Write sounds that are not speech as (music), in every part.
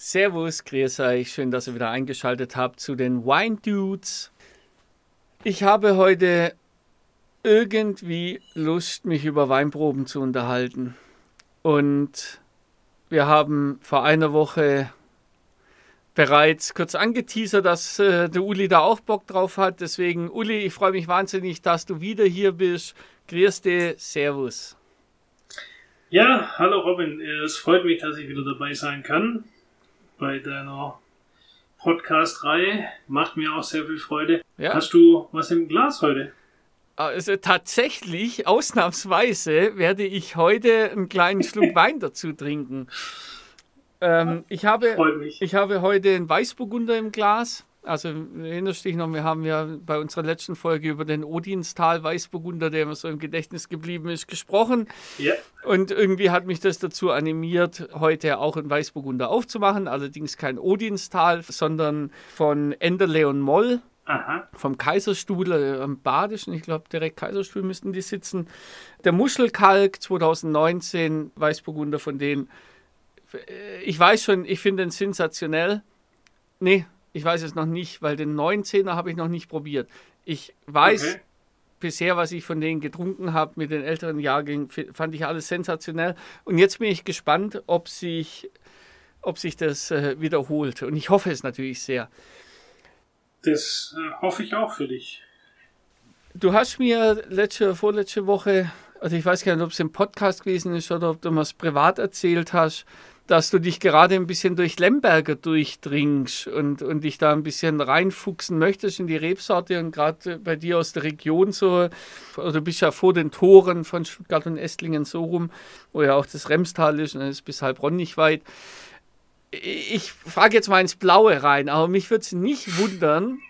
Servus, grüß euch. Schön, dass ihr wieder eingeschaltet habt zu den Wine Dudes. Ich habe heute irgendwie Lust, mich über Weinproben zu unterhalten. Und wir haben vor einer Woche bereits kurz angeteasert, dass äh, der Uli da auch Bock drauf hat. Deswegen, Uli, ich freue mich wahnsinnig, dass du wieder hier bist. Grüß dich, Servus. Ja, hallo Robin. Es freut mich, dass ich wieder dabei sein kann bei deiner Podcast-Reihe. Macht mir auch sehr viel Freude. Ja. Hast du was im Glas heute? Also tatsächlich, ausnahmsweise, werde ich heute einen kleinen Schluck (laughs) Wein dazu trinken. Ähm, ich, habe, ich habe heute einen Weißburgunder im Glas. Also erinnerst dich noch, wir haben ja bei unserer letzten Folge über den Odinstal Weißburgunder, der mir so im Gedächtnis geblieben ist, gesprochen. Ja. Und irgendwie hat mich das dazu animiert, heute auch einen Weißburgunder aufzumachen. Allerdings kein Odinstal, sondern von Enderleon Moll. Aha. Vom Kaiserstuhl äh, am Badischen, ich glaube direkt Kaiserstuhl müssten die sitzen. Der Muschelkalk 2019, Weißburgunder von denen. Äh, ich weiß schon, ich finde den sensationell. Nee, ich weiß es noch nicht, weil den 19er habe ich noch nicht probiert. Ich weiß okay. bisher, was ich von denen getrunken habe mit den älteren Jahrgängen, fand ich alles sensationell. Und jetzt bin ich gespannt, ob sich, ob sich das äh, wiederholt. Und ich hoffe es natürlich sehr. Das äh, hoffe ich auch für dich. Du hast mir letzte, vorletzte Woche, also ich weiß gar nicht, ob es im Podcast gewesen ist oder ob du was privat erzählt hast, dass du dich gerade ein bisschen durch Lemberger durchdringst und, und dich da ein bisschen reinfuchsen möchtest in die Rebsorte und gerade bei dir aus der Region so, oder du bist ja vor den Toren von Stuttgart und Esslingen so rum, wo ja auch das Remstal ist und dann ist bis Heilbronn nicht weit. Ich frage jetzt mal ins Blaue rein, aber mich würde es nicht wundern,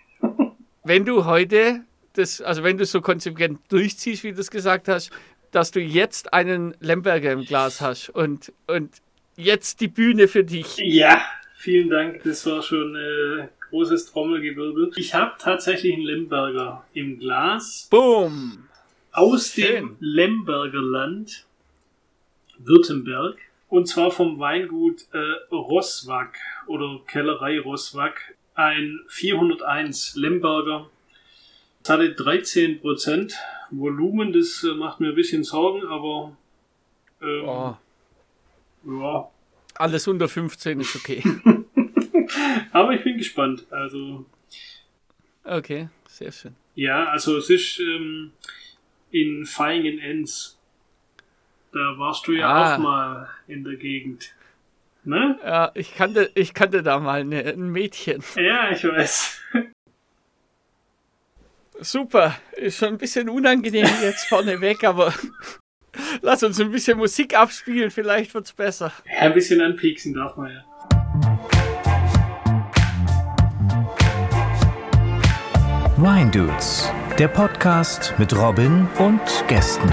wenn du heute das, also wenn du so konsequent durchziehst, wie du es gesagt hast, dass du jetzt einen Lemberger im Glas hast und, und jetzt die Bühne für dich. Ja, vielen Dank. Das war schon äh, großes Trommelgewirbel. Ich habe tatsächlich einen Lemberger im Glas. Boom! Aus Schön. dem Lemberger Land, Württemberg. Und zwar vom Weingut äh, Rosswack oder Kellerei Rosswack. Ein 401 Lemberger. Das hatte 13% Volumen. Das äh, macht mir ein bisschen Sorgen, aber ähm, oh. Ja. Alles unter 15 ist okay. (laughs) Aber ich bin gespannt. Also. Okay, sehr schön. Ja, also es ist ähm, in Feingen-Enns. Da warst du ja ah. auch mal in der Gegend. Ne? Ja, ich kannte, ich kannte da mal eine, ein Mädchen. Ja, ich weiß. Super, ist schon ein bisschen unangenehm jetzt vorneweg, aber Lass uns ein bisschen Musik abspielen, vielleicht wird's besser. Ja, ein bisschen anpieksen darf man ja. Wine Dudes, der Podcast mit Robin und Gästen.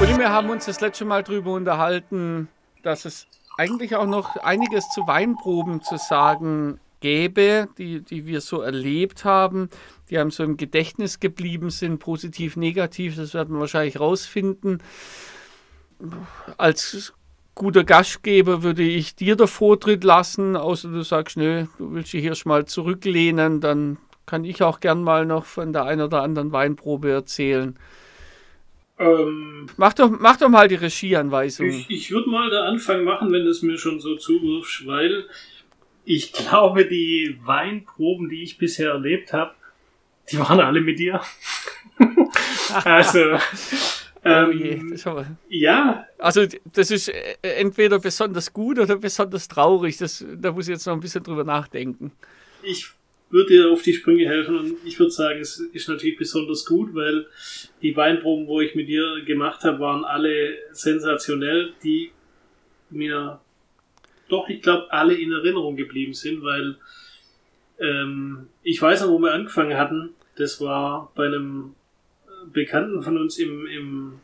Und wir haben uns das letzte Mal darüber unterhalten, dass es eigentlich auch noch einiges zu Weinproben zu sagen gäbe, die, die wir so erlebt haben, die einem so im Gedächtnis geblieben sind, positiv, negativ, das werden wir wahrscheinlich rausfinden. Als guter Gastgeber würde ich dir der Vortritt lassen, außer du sagst, nö, du willst dich hier schon mal zurücklehnen, dann kann ich auch gern mal noch von der einen oder anderen Weinprobe erzählen. Ähm, mach, doch, mach doch mal die Regieanweisung. Ich, ich würde mal den Anfang machen, wenn du es mir schon so zuwirfst, weil ich glaube, die Weinproben, die ich bisher erlebt habe, die waren alle mit dir. (laughs) also. Ähm, oh je, ja. Also das ist äh, entweder besonders gut oder besonders traurig. Das, da muss ich jetzt noch ein bisschen drüber nachdenken. Ich würde dir auf die Sprünge helfen und ich würde sagen, es ist natürlich besonders gut, weil die Weinproben, wo ich mit dir gemacht habe, waren alle sensationell, die mir doch, ich glaube, alle in Erinnerung geblieben sind, weil ähm, ich weiß noch, wo wir angefangen hatten. Das war bei einem Bekannten von uns im, im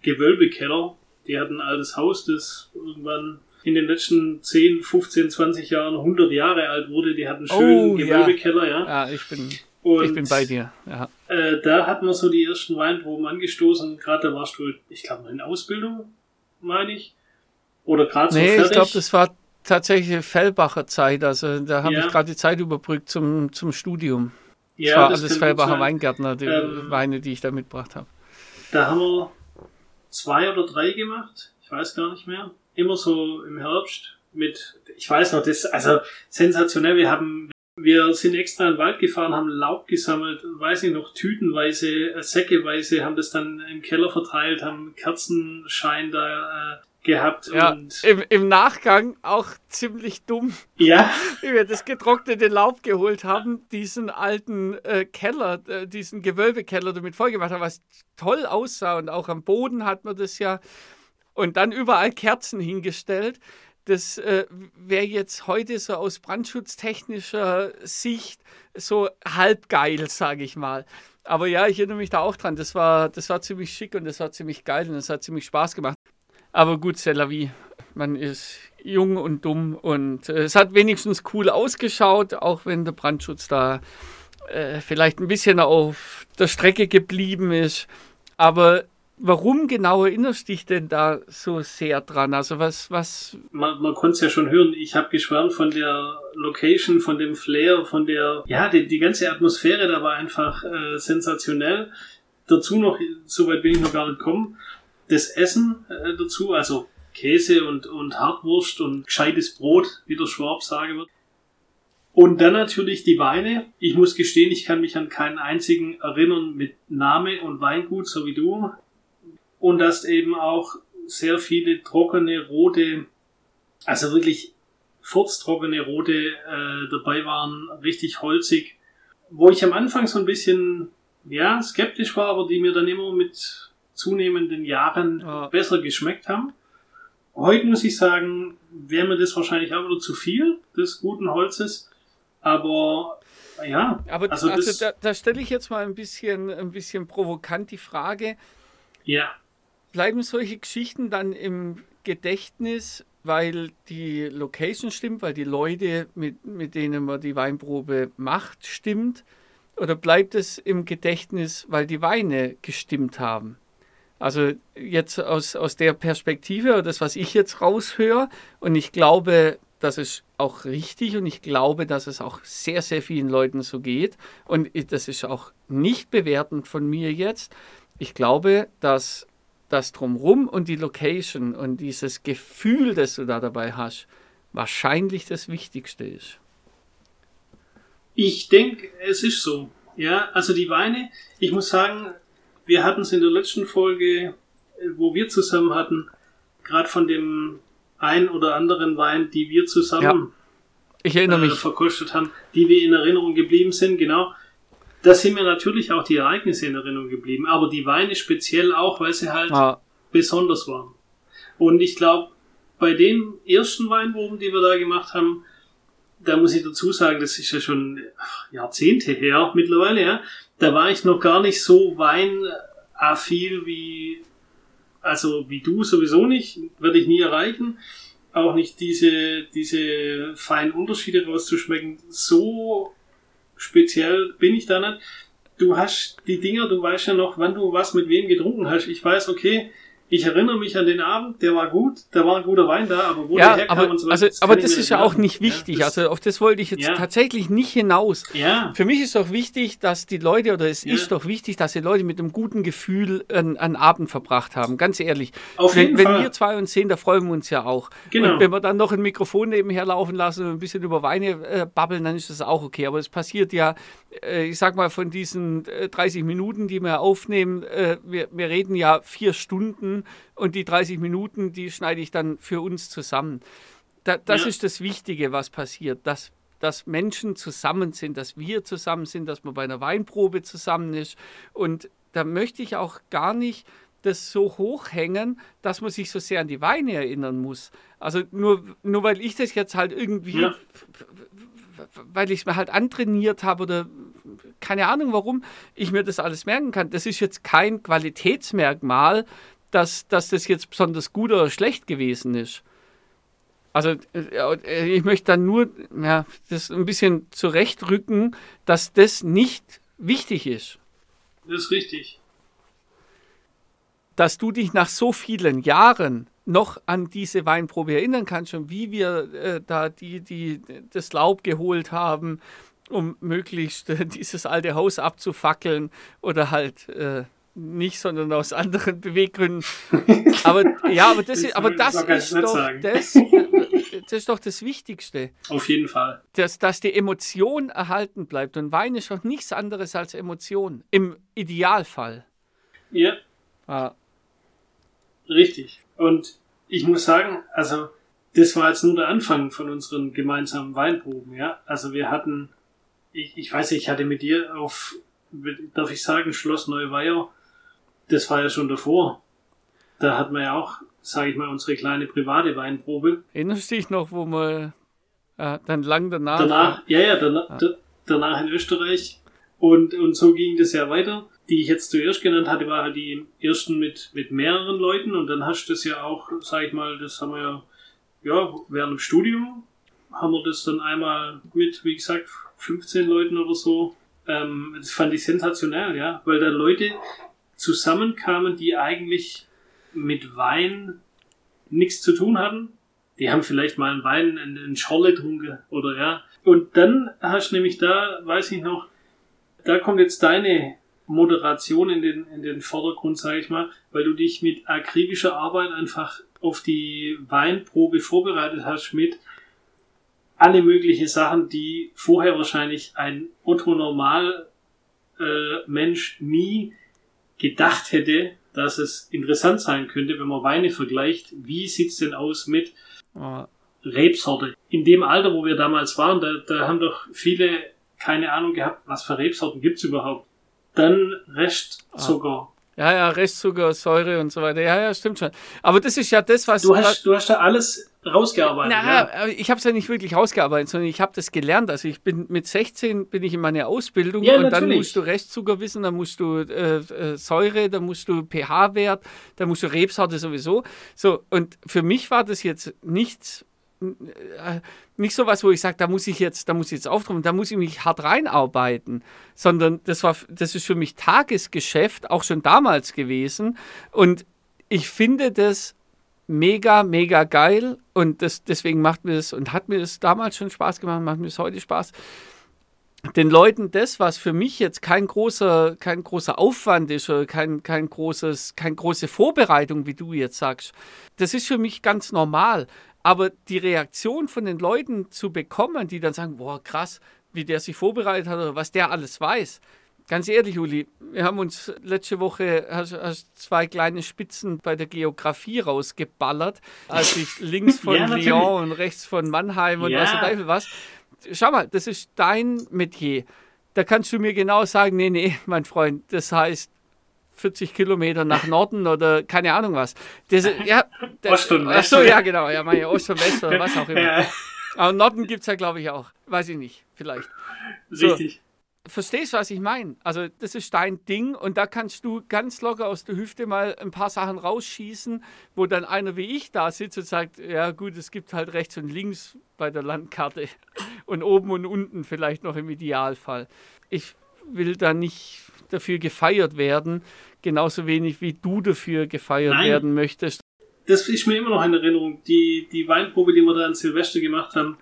Gewölbekeller. Die hatten ein altes Haus, das irgendwann in den letzten 10, 15, 20 Jahren 100 Jahre alt wurde. Die hatten einen schönen oh, Gewölbekeller, ja. ja. ich bin Und, ich bin bei dir, ja. Äh, da hat man so die ersten Weinproben angestoßen. Gerade da warst du, ich glaube, in Ausbildung, meine ich. Oder gerade so Nee, fertig. ich glaube, das war tatsächlich Fellbacher Zeit. Also da habe ja. ich gerade die Zeit überbrückt zum, zum Studium. Ja, das war das alles Fellbacher Weingärtner, die ähm, Weine, die ich da mitgebracht habe. Da haben wir zwei oder drei gemacht. Weiß gar nicht mehr. Immer so im Herbst mit, ich weiß noch, das, also sensationell. Wir haben, wir sind extra in den Wald gefahren, haben Laub gesammelt, weiß ich noch, tütenweise, äh, säckeweise, haben das dann im Keller verteilt, haben Kerzenschein da äh, gehabt. Ja, und im, im Nachgang auch ziemlich dumm. Ja. (laughs) Wie wir das getrocknete Laub geholt haben, diesen alten äh, Keller, äh, diesen Gewölbekeller damit vollgemacht haben, was toll aussah und auch am Boden hat man das ja. Und dann überall Kerzen hingestellt das äh, wäre jetzt heute so aus brandschutztechnischer Sicht so halb geil, sage ich mal. Aber ja, ich erinnere mich da auch dran. Das war, das war ziemlich schick und das war ziemlich geil und das hat ziemlich Spaß gemacht. Aber gut, c'est la vie. Man ist jung und dumm und äh, es hat wenigstens cool ausgeschaut, auch wenn der Brandschutz da äh, vielleicht ein bisschen auf der Strecke geblieben ist. Aber Warum genau erinnerst dich denn da so sehr dran? Also was, was. Man, man konnte es ja schon hören. Ich habe geschwärmt von der Location, von dem Flair, von der, ja, die, die ganze Atmosphäre da war einfach äh, sensationell. Dazu noch, soweit bin ich noch gar nicht gekommen, das Essen äh, dazu, also Käse und, und Hartwurst und gescheites Brot, wie der Schwab sagen wird. Und dann natürlich die Weine. Ich muss gestehen, ich kann mich an keinen einzigen erinnern mit Name und Weingut, so wie du und dass eben auch sehr viele trockene rote, also wirklich furztrockene rote äh, dabei waren, richtig holzig, wo ich am Anfang so ein bisschen ja skeptisch war, aber die mir dann immer mit zunehmenden Jahren ja. besser geschmeckt haben. Heute muss ich sagen, wäre mir das wahrscheinlich auch wieder zu viel des guten Holzes, aber ja. Aber also, also da, da stelle ich jetzt mal ein bisschen, ein bisschen provokant die Frage. Ja bleiben solche Geschichten dann im Gedächtnis, weil die Location stimmt, weil die Leute, mit, mit denen man die Weinprobe macht, stimmt? Oder bleibt es im Gedächtnis, weil die Weine gestimmt haben? Also jetzt aus, aus der Perspektive, das, was ich jetzt raushöre, und ich glaube, das ist auch richtig und ich glaube, dass es auch sehr, sehr vielen Leuten so geht. Und das ist auch nicht bewertend von mir jetzt. Ich glaube, dass das Drumrum und die Location und dieses Gefühl, das du da dabei hast, wahrscheinlich das Wichtigste ist. Ich denke, es ist so. Ja, also die Weine, ich muss sagen, wir hatten es in der letzten Folge, wo wir zusammen hatten, gerade von dem ein oder anderen Wein, die wir zusammen ja, ich erinnere äh, mich. verkostet haben, die wir in Erinnerung geblieben sind, genau da sind mir natürlich auch die Ereignisse in Erinnerung geblieben, aber die Weine speziell auch, weil sie halt ah. besonders waren. Und ich glaube, bei den ersten Weinproben, die wir da gemacht haben, da muss ich dazu sagen, das ist ja schon Jahrzehnte her mittlerweile, ja. Da war ich noch gar nicht so weinaffil wie, also wie du sowieso nicht, werde ich nie erreichen. Auch nicht diese, diese feinen Unterschiede rauszuschmecken. So speziell bin ich da nicht. Du hast die Dinger, du weißt ja noch, wann du was mit wem getrunken hast. Ich weiß, okay, ich erinnere mich an den Abend, der war gut, da war ein guter Wein da, aber wo ja, der herkam aber, und so also, Aber das ist ja auch nicht wichtig. Ja, also auf das wollte ich jetzt ja. tatsächlich nicht hinaus. Ja. Für mich ist doch wichtig, dass die Leute, oder es ist doch wichtig, dass die Leute mit einem guten Gefühl einen, einen Abend verbracht haben. Ganz ehrlich. Auf wenn, wenn wir zwei uns sehen, da freuen wir uns ja auch. Genau. Und wenn wir dann noch ein Mikrofon nebenher laufen lassen und ein bisschen über Weine äh, babbeln, dann ist das auch okay. Aber es passiert ja, äh, ich sag mal, von diesen äh, 30 Minuten, die wir aufnehmen, äh, wir, wir reden ja vier Stunden und die 30 Minuten, die schneide ich dann für uns zusammen. Da, das ja. ist das Wichtige, was passiert, dass, dass Menschen zusammen sind, dass wir zusammen sind, dass man bei einer Weinprobe zusammen ist. Und da möchte ich auch gar nicht das so hochhängen, dass man sich so sehr an die Weine erinnern muss. Also nur, nur weil ich das jetzt halt irgendwie, ja. weil ich es mir halt antrainiert habe oder keine Ahnung warum ich mir das alles merken kann. Das ist jetzt kein Qualitätsmerkmal, dass, dass das jetzt besonders gut oder schlecht gewesen ist. Also äh, ich möchte dann nur ja, das ein bisschen zurechtrücken, dass das nicht wichtig ist. Das ist richtig. Dass du dich nach so vielen Jahren noch an diese Weinprobe erinnern kannst und wie wir äh, da die, die, das Laub geholt haben, um möglichst äh, dieses alte Haus abzufackeln oder halt äh, nicht, sondern aus anderen (laughs) Beweggründen. Aber ja, aber das, (laughs) ist, aber das ist doch das, das ist doch das Wichtigste. Auf jeden Fall. Dass, dass die Emotion erhalten bleibt. Und Wein ist doch nichts anderes als Emotion. Im Idealfall. Ja. Ah. Richtig. Und ich muss sagen, also das war jetzt nur der Anfang von unseren gemeinsamen Weinproben, ja. Also wir hatten, ich, ich weiß nicht, ich hatte mit dir auf, darf ich sagen, Schloss Neuweier das war ja schon davor. Da hatten wir ja auch, sage ich mal, unsere kleine private Weinprobe. Erinnerst du dich noch, wo wir äh, dann lang danach. Danach, ja, ja, danach, ah. danach in Österreich. Und, und so ging das ja weiter. Die ich jetzt zuerst genannt hatte, war halt die ersten mit, mit mehreren Leuten. Und dann hast du das ja auch, sag ich mal, das haben wir ja, ja, während dem Studium haben wir das dann einmal mit, wie gesagt, 15 Leuten oder so. Ähm, das fand ich sensationell, ja, weil da Leute, zusammenkamen, die eigentlich mit Wein nichts zu tun hatten. Die haben vielleicht mal einen Wein in, in Schorle getrunken oder ja. Und dann hast du nämlich da, weiß ich noch, da kommt jetzt deine Moderation in den, in den Vordergrund, sage ich mal, weil du dich mit akribischer Arbeit einfach auf die Weinprobe vorbereitet hast mit alle möglichen Sachen, die vorher wahrscheinlich ein Otto Normal äh, Mensch nie gedacht hätte, dass es interessant sein könnte, wenn man Weine vergleicht. Wie sieht's denn aus mit oh. Rebsorte? In dem Alter, wo wir damals waren, da, da haben doch viele keine Ahnung gehabt, was für Rebsorten gibt's überhaupt. Dann Restzucker. Oh. Ja, ja, Restzucker, Säure und so weiter. Ja, ja, stimmt schon. Aber das ist ja das, was. Du hast, du hast da alles rausgearbeitet. Na, ja. ich habe es ja nicht wirklich rausgearbeitet, sondern ich habe das gelernt. Also ich bin mit 16 bin ich in meine Ausbildung ja, und natürlich. dann musst du Restzucker wissen, dann musst du äh, äh, Säure, dann musst du pH-Wert, dann musst du Rebsorte sowieso. So, und für mich war das jetzt nichts äh, nicht so was, wo ich sage, da muss ich jetzt, da muss ich jetzt auftrumpfen, da muss ich mich hart reinarbeiten, sondern das war, das ist für mich Tagesgeschäft, auch schon damals gewesen. Und ich finde das mega, mega geil und das, deswegen macht mir das und hat mir das damals schon Spaß gemacht, macht mir es heute Spaß. Den Leuten das, was für mich jetzt kein großer, kein großer Aufwand ist oder kein, kein großes, keine große Vorbereitung, wie du jetzt sagst, das ist für mich ganz normal. Aber die Reaktion von den Leuten zu bekommen, die dann sagen, boah, krass, wie der sich vorbereitet hat oder was der alles weiß. Ganz ehrlich, Uli, wir haben uns letzte Woche hast, hast zwei kleine Spitzen bei der Geografie rausgeballert, als ich (laughs) links von ja, Lyon und rechts von Mannheim und ja. was der Teufel was. Schau mal, das ist dein Metier. Da kannst du mir genau sagen, nee, nee, mein Freund, das heißt 40 Kilometer nach Norden oder keine Ahnung was. Das, ja, das, Ost und West. Achso, ja, genau. Ja, meine Ost und West oder was auch immer. Ja. Aber Norden gibt es ja, glaube ich, auch. Weiß ich nicht, vielleicht. Richtig. So, verstehst du, was ich meine? Also, das ist dein Ding und da kannst du ganz locker aus der Hüfte mal ein paar Sachen rausschießen, wo dann einer wie ich da sitzt und sagt: Ja, gut, es gibt halt rechts und links bei der Landkarte (laughs) und oben und unten vielleicht noch im Idealfall. Ich will da nicht dafür gefeiert werden, genauso wenig wie du dafür gefeiert Nein. werden möchtest. Das ist mir immer noch in Erinnerung. Die, die Weinprobe, die wir da an Silvester gemacht haben,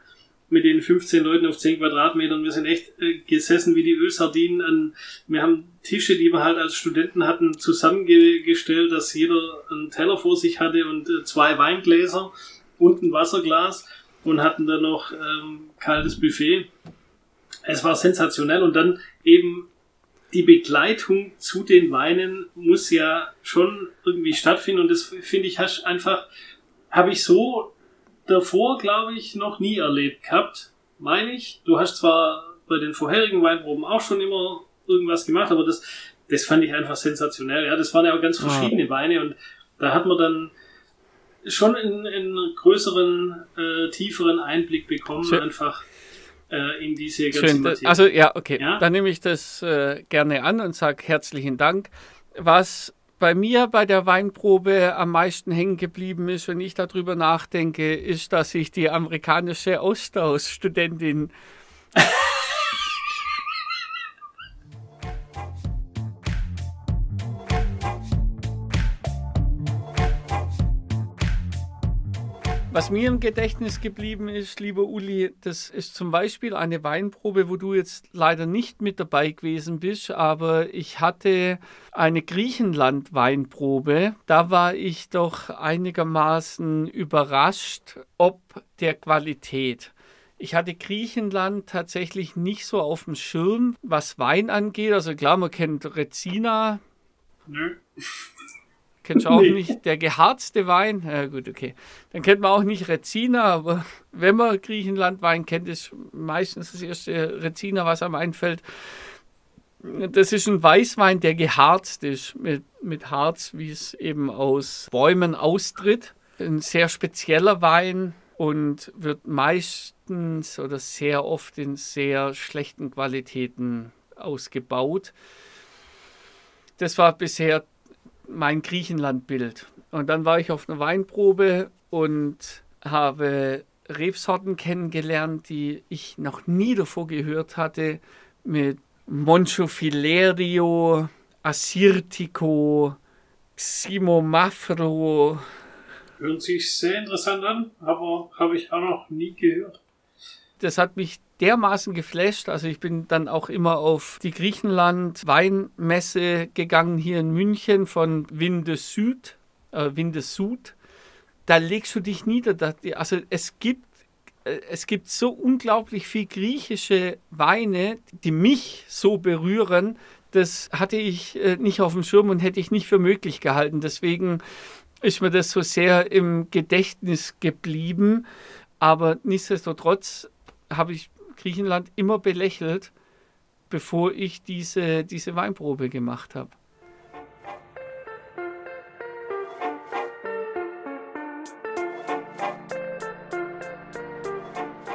mit den 15 Leuten auf 10 Quadratmetern, wir sind echt äh, gesessen wie die Ölsardinen. An, wir haben Tische, die wir halt als Studenten hatten, zusammengestellt, dass jeder einen Teller vor sich hatte und äh, zwei Weingläser und ein Wasserglas und hatten dann noch ähm, kaltes Buffet. Es war sensationell und dann eben die Begleitung zu den Weinen muss ja schon irgendwie stattfinden und das finde ich hast einfach, habe ich so davor, glaube ich, noch nie erlebt gehabt, meine ich. Du hast zwar bei den vorherigen Weinproben auch schon immer irgendwas gemacht, aber das, das fand ich einfach sensationell. Ja, das waren ja auch ganz verschiedene Weine und da hat man dann schon einen, einen größeren, äh, tieferen Einblick bekommen, Schön. einfach äh, in diese ganze Schön, Materie. Also ja, okay, ja? dann nehme ich das äh, gerne an und sage herzlichen Dank. Was bei mir bei der Weinprobe am meisten hängen geblieben ist, wenn ich darüber nachdenke, ist, dass ich die amerikanische Austauschstudentin Was mir im Gedächtnis geblieben ist, lieber Uli, das ist zum Beispiel eine Weinprobe, wo du jetzt leider nicht mit dabei gewesen bist, aber ich hatte eine Griechenland-Weinprobe. Da war ich doch einigermaßen überrascht, ob der Qualität. Ich hatte Griechenland tatsächlich nicht so auf dem Schirm, was Wein angeht. Also klar, man kennt Rezina. Nö. Kennst du auch nee. nicht? Der geharzte Wein? Ja, gut, okay. Dann kennt man auch nicht Rezina, aber wenn man Griechenland-Wein kennt, ist meistens das erste Rezina, was einem einfällt. Das ist ein Weißwein, der geharzt ist, mit, mit Harz, wie es eben aus Bäumen austritt. Ein sehr spezieller Wein und wird meistens oder sehr oft in sehr schlechten Qualitäten ausgebaut. Das war bisher mein Griechenland-Bild. Und dann war ich auf einer Weinprobe und habe Rebsorten kennengelernt, die ich noch nie davor gehört hatte, mit Monchofilerio, Assyrtico, Ximomafro. Hört sich sehr interessant an, aber habe ich auch noch nie gehört. Das hat mich dermaßen geflasht. Also ich bin dann auch immer auf die Griechenland Weinmesse gegangen hier in München von Winde Süd, äh, Winde Süd. Da legst du dich nieder. Also es gibt äh, es gibt so unglaublich viel griechische Weine, die mich so berühren. Das hatte ich äh, nicht auf dem Schirm und hätte ich nicht für möglich gehalten. Deswegen ist mir das so sehr im Gedächtnis geblieben. Aber nichtsdestotrotz habe ich Griechenland immer belächelt, bevor ich diese, diese Weinprobe gemacht habe.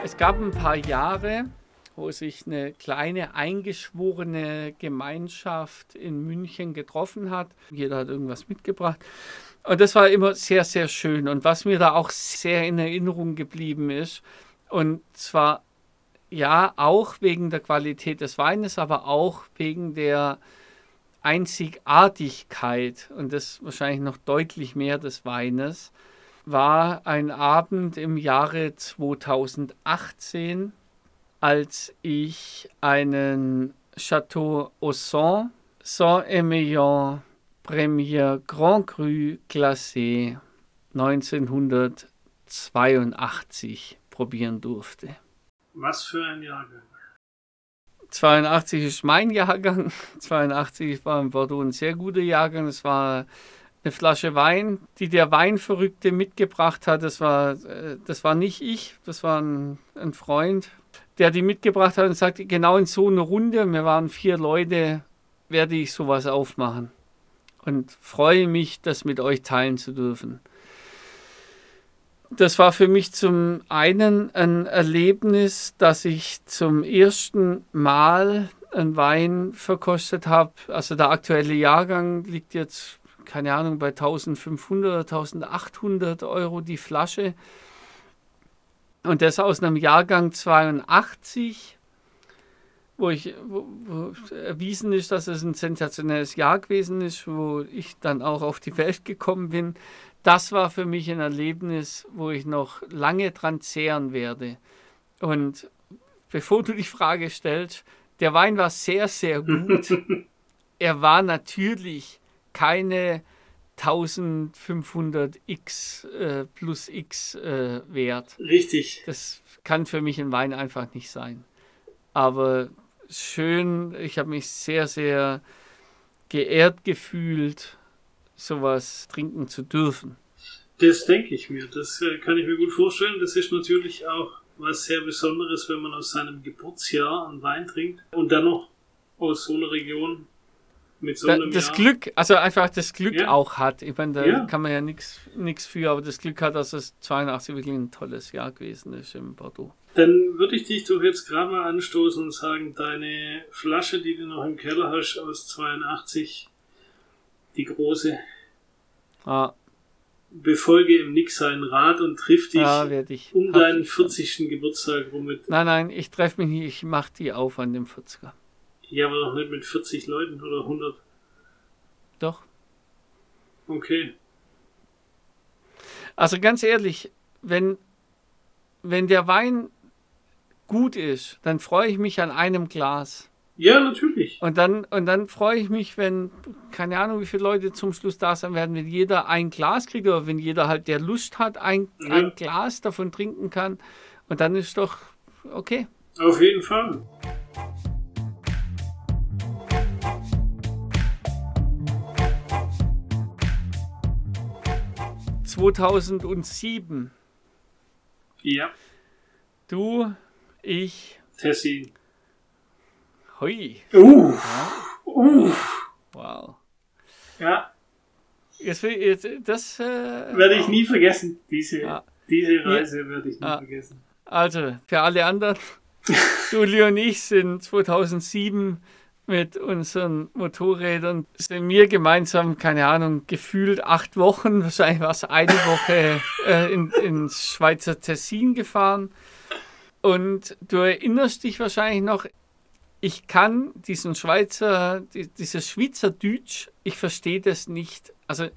Es gab ein paar Jahre, wo sich eine kleine eingeschworene Gemeinschaft in München getroffen hat. Jeder hat irgendwas mitgebracht. Und das war immer sehr, sehr schön. Und was mir da auch sehr in Erinnerung geblieben ist, und zwar ja, auch wegen der Qualität des Weines, aber auch wegen der Einzigartigkeit und das wahrscheinlich noch deutlich mehr des Weines, war ein Abend im Jahre 2018, als ich einen Chateau Ausson Saint-Emilion Premier Grand Cru Classé 1982 probieren durfte. Was für ein Jahrgang? 82 ist mein Jahrgang. (laughs) 82 war in Bordeaux ein sehr guter Jahrgang. Es war eine Flasche Wein, die der Weinverrückte mitgebracht hat. Das war, äh, das war nicht ich, das war ein, ein Freund, der die mitgebracht hat und sagte, genau in so einer Runde, wir waren vier Leute, werde ich sowas aufmachen. Und freue mich, das mit euch teilen zu dürfen das war für mich zum einen ein Erlebnis, dass ich zum ersten Mal einen Wein verkostet habe. Also der aktuelle Jahrgang liegt jetzt, keine Ahnung, bei 1500 oder 1800 Euro die Flasche. Und das aus einem Jahrgang 82, wo, ich, wo, wo erwiesen ist, dass es ein sensationelles Jahr gewesen ist, wo ich dann auch auf die Welt gekommen bin das war für mich ein Erlebnis, wo ich noch lange dran zehren werde. Und bevor du die Frage stellst, der Wein war sehr, sehr gut. (laughs) er war natürlich keine 1500 x äh, plus x äh, wert. Richtig. Das kann für mich ein Wein einfach nicht sein. Aber schön, ich habe mich sehr, sehr geehrt gefühlt sowas trinken zu dürfen. Das denke ich mir. Das äh, kann ich mir gut vorstellen. Das ist natürlich auch was sehr Besonderes, wenn man aus seinem Geburtsjahr einen Wein trinkt und dann noch aus so einer Region mit so einem Das Jahr. Glück, also einfach das Glück ja. auch hat. Ich meine, da ja. kann man ja nichts für, aber das Glück hat, dass es 82 wirklich ein tolles Jahr gewesen ist im Bordeaux. Dann würde ich dich doch jetzt gerade mal anstoßen und sagen, deine Flasche, die du noch im Keller hast aus 82, die große. Ah. Befolge im Nick seinen Rat und triff dich Ja, ich. um deinen 40. Geburtstag rum mit. Nein, nein, ich treffe mich nicht, ich mache die auf an dem 40er. Ja, aber doch nicht mit 40 Leuten oder 100. Doch. Okay. Also ganz ehrlich, wenn, wenn der Wein gut ist, dann freue ich mich an einem Glas. Ja, natürlich. Und dann, und dann freue ich mich, wenn, keine Ahnung, wie viele Leute zum Schluss da sein werden, wenn jeder ein Glas kriegt oder wenn jeder halt, der Lust hat, ein, ja. ein Glas davon trinken kann. Und dann ist doch okay. Auf jeden Fall. 2007. Ja. Du, ich. Tessie. Hui. Uh. Ja. Uh. Wow. Ja. Jetzt, jetzt, das äh, werde ich nie vergessen. Diese, ja. diese Reise ja. werde ich nie vergessen. Also, für alle anderen, (laughs) Julie und ich sind 2007 mit unseren Motorrädern sind wir gemeinsam, keine Ahnung, gefühlt acht Wochen, (laughs) wahrscheinlich war es eine Woche äh, in, ins Schweizer Tessin gefahren. Und du erinnerst dich wahrscheinlich noch, ich kann diesen Schweizer, die, dieses Schweizerdeutsch, ich verstehe das nicht. Also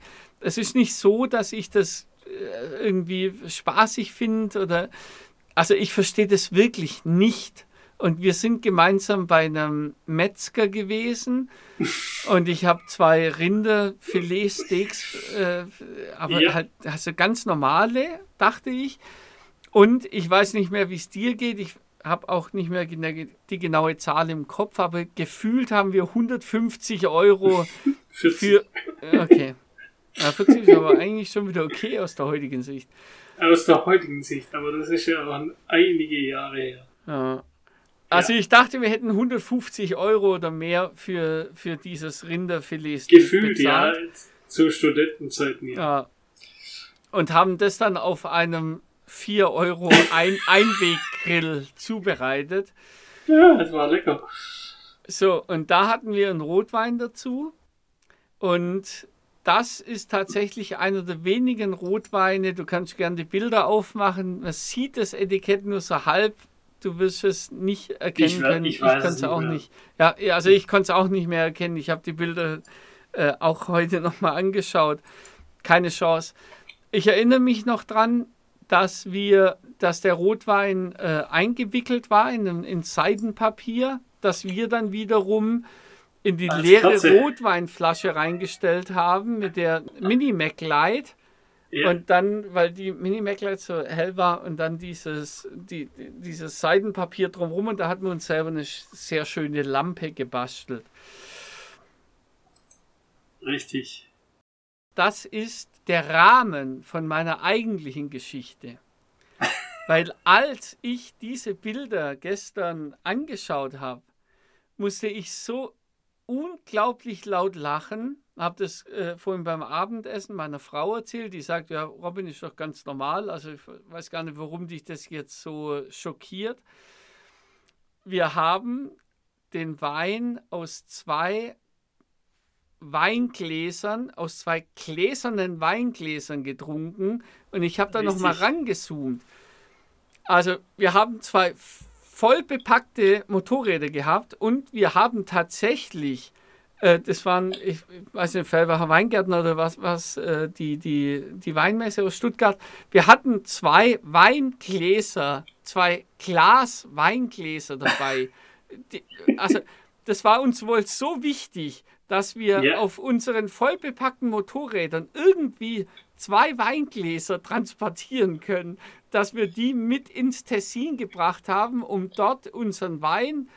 es ist nicht so, dass ich das äh, irgendwie spaßig finde oder, also ich verstehe das wirklich nicht. Und wir sind gemeinsam bei einem Metzger gewesen (laughs) und ich habe zwei Rinderfiletsteaks, äh, aber ja. halt also ganz normale, dachte ich. Und ich weiß nicht mehr, wie es dir geht. Ich habe auch nicht mehr die genaue Zahl im Kopf, aber gefühlt haben wir 150 Euro (laughs) für. Okay. Ja, 40 ist aber eigentlich schon wieder okay aus der heutigen Sicht. Aus der heutigen Sicht, aber das ist ja auch einige Jahre her. Ja. Also ja. ich dachte, wir hätten 150 Euro oder mehr für, für dieses Rinderfilet Gefühlt, bezahlt. ja, zu Studentenzeiten, ja. ja. Und haben das dann auf einem 4 Euro Ein (laughs) Einweggrill zubereitet. Ja, das war lecker. So, und da hatten wir einen Rotwein dazu. Und das ist tatsächlich einer der wenigen Rotweine. Du kannst gerne die Bilder aufmachen. Man sieht das Etikett nur so halb du wirst es nicht erkennen ich, können. Ich, ich konnte es auch mehr. nicht. Ja, also ich konnte es auch nicht mehr erkennen. Ich habe die Bilder äh, auch (laughs) heute nochmal angeschaut. Keine Chance. Ich erinnere mich noch dran, dass wir, dass der Rotwein äh, eingewickelt war in, in Seidenpapier, dass wir dann wiederum in die Als leere Katze. Rotweinflasche reingestellt haben mit der Mini Mac Light ja. Und dann, weil die Mini Mac so hell war und dann dieses, die, dieses Seidenpapier drumherum und da hatten wir uns selber eine sehr schöne Lampe gebastelt. Richtig. Das ist der Rahmen von meiner eigentlichen Geschichte. weil als ich diese Bilder gestern angeschaut habe, musste ich so unglaublich laut lachen, habe das äh, vorhin beim Abendessen meiner Frau erzählt. Die sagt, ja, Robin ist doch ganz normal. Also ich weiß gar nicht, warum dich das jetzt so schockiert. Wir haben den Wein aus zwei Weingläsern, aus zwei gläsernen Weingläsern getrunken und ich habe da nochmal rangezoomt. Also wir haben zwei voll bepackte Motorräder gehabt und wir haben tatsächlich äh, das waren, ich weiß nicht, Fellbacher Weingärtner oder was, was äh, die, die, die Weinmesse aus Stuttgart. Wir hatten zwei Weingläser, zwei Glas-Weingläser dabei. Die, also, das war uns wohl so wichtig, dass wir yeah. auf unseren vollbepackten Motorrädern irgendwie zwei Weingläser transportieren können, dass wir die mit ins Tessin gebracht haben, um dort unseren Wein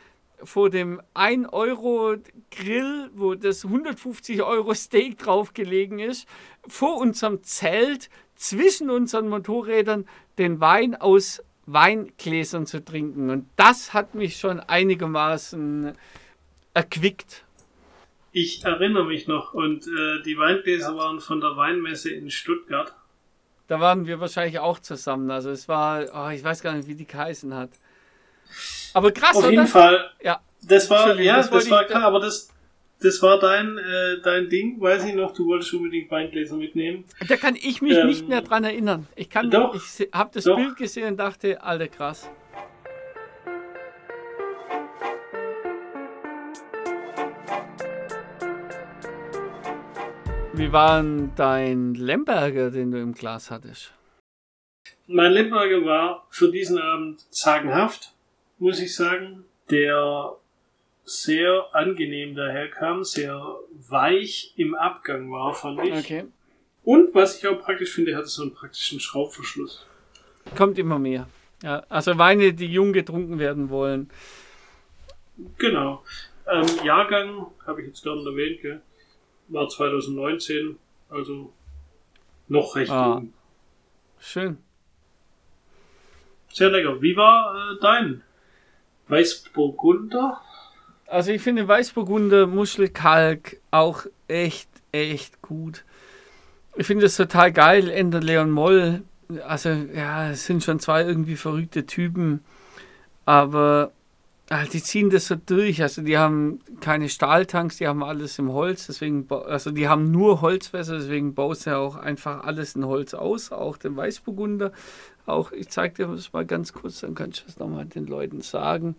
vor dem 1-Euro-Grill, wo das 150 Euro Steak drauf gelegen ist, vor unserem Zelt zwischen unseren Motorrädern den Wein aus Weingläsern zu trinken. Und das hat mich schon einigermaßen erquickt. Ich erinnere mich noch und äh, die Weingläser waren von der Weinmesse in Stuttgart. Da waren wir wahrscheinlich auch zusammen. Also es war, oh, ich weiß gar nicht, wie die geheißen hat. Aber krass, Auf jeden Fall. Ja. Das war, ja, das, das war klar, aber das, das war dein, äh, dein Ding, weiß ich noch, du wolltest unbedingt Weingläser mitnehmen. Da kann ich mich ähm, nicht mehr dran erinnern. Ich kann, doch, ich habe das doch. Bild gesehen und dachte, alter krass. Wie war denn dein Lemberger, den du im Glas hattest? Mein Lemberger war für diesen Abend sagenhaft, muss ich sagen. Der sehr angenehm daherkam, sehr weich im Abgang war, fand ich. Okay. Und was ich auch praktisch finde, hatte so einen praktischen Schraubverschluss. Kommt immer mehr. Ja, also Weine, die jung getrunken werden wollen. Genau. Ähm, Jahrgang, habe ich jetzt gerade erwähnt, gell? War 2019, also noch recht ah. jung. Schön. Sehr lecker. Wie war äh, dein Weißburgunder? Also ich finde Weißburgunder Muschelkalk auch echt, echt gut. Ich finde es total geil, Ender Leon Moll. Also ja, es sind schon zwei irgendwie verrückte Typen. Aber ah, die ziehen das so durch. Also die haben keine Stahltanks, die haben alles im Holz. Deswegen, also die haben nur Holzwässer, deswegen baut sie auch einfach alles in Holz aus, auch den Weißburgunder. Auch, ich zeige dir das mal ganz kurz, dann kannst du das nochmal den Leuten sagen.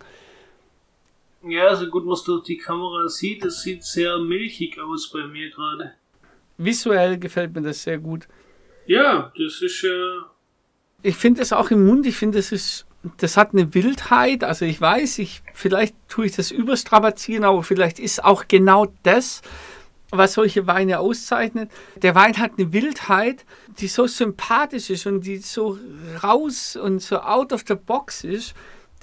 Ja, so gut, was durch die Kamera sieht, es sieht sehr milchig aus bei mir gerade. Visuell gefällt mir das sehr gut. Ja, das ist äh Ich finde es auch im Mund, ich finde, das ist, das hat eine Wildheit. Also ich weiß, ich, vielleicht tue ich das überstrapazieren, aber vielleicht ist auch genau das, was solche Weine auszeichnet. Der Wein hat eine Wildheit, die so sympathisch ist und die so raus und so out of the box ist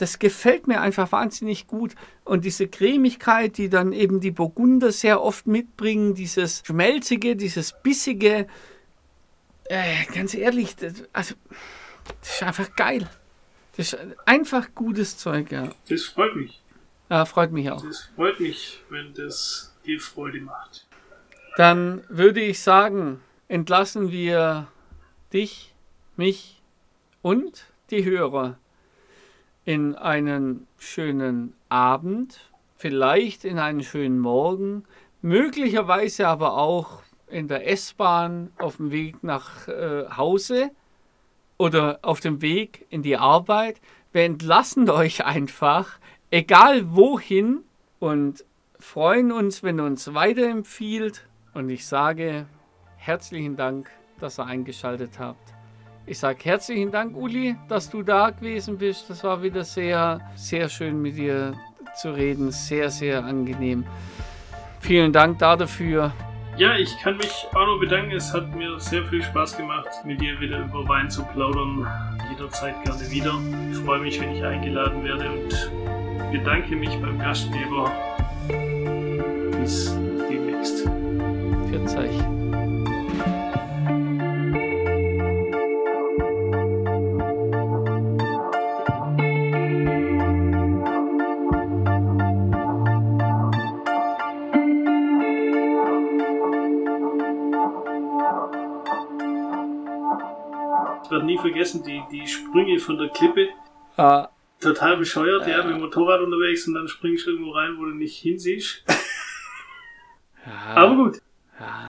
das gefällt mir einfach wahnsinnig gut. Und diese Cremigkeit, die dann eben die Burgunder sehr oft mitbringen, dieses Schmelzige, dieses Bissige, äh, ganz ehrlich, das, also, das ist einfach geil. Das ist einfach gutes Zeug, ja. Das freut mich. Ja, freut mich auch. Das freut mich, wenn das dir Freude macht. Dann würde ich sagen, entlassen wir dich, mich und die Hörer in einen schönen Abend, vielleicht in einen schönen Morgen, möglicherweise aber auch in der S-Bahn auf dem Weg nach äh, Hause oder auf dem Weg in die Arbeit. Wir entlassen euch einfach, egal wohin, und freuen uns, wenn ihr uns weiterempfiehlt. Und ich sage herzlichen Dank, dass ihr eingeschaltet habt. Ich sage herzlichen Dank, Uli, dass du da gewesen bist. Das war wieder sehr, sehr schön mit dir zu reden. Sehr, sehr angenehm. Vielen Dank dafür. Ja, ich kann mich auch noch bedanken. Es hat mir sehr viel Spaß gemacht, mit dir wieder über Wein zu plaudern. Jederzeit gerne wieder. Ich freue mich, wenn ich eingeladen werde und bedanke mich beim Gastgeber. Bis vergessen, die, die Sprünge von der Klippe. Ah. Total bescheuert, ja, mit dem Motorrad unterwegs und dann springst du irgendwo rein, wo du nicht hinsiehst. (laughs) Ja. Aber gut. Ja.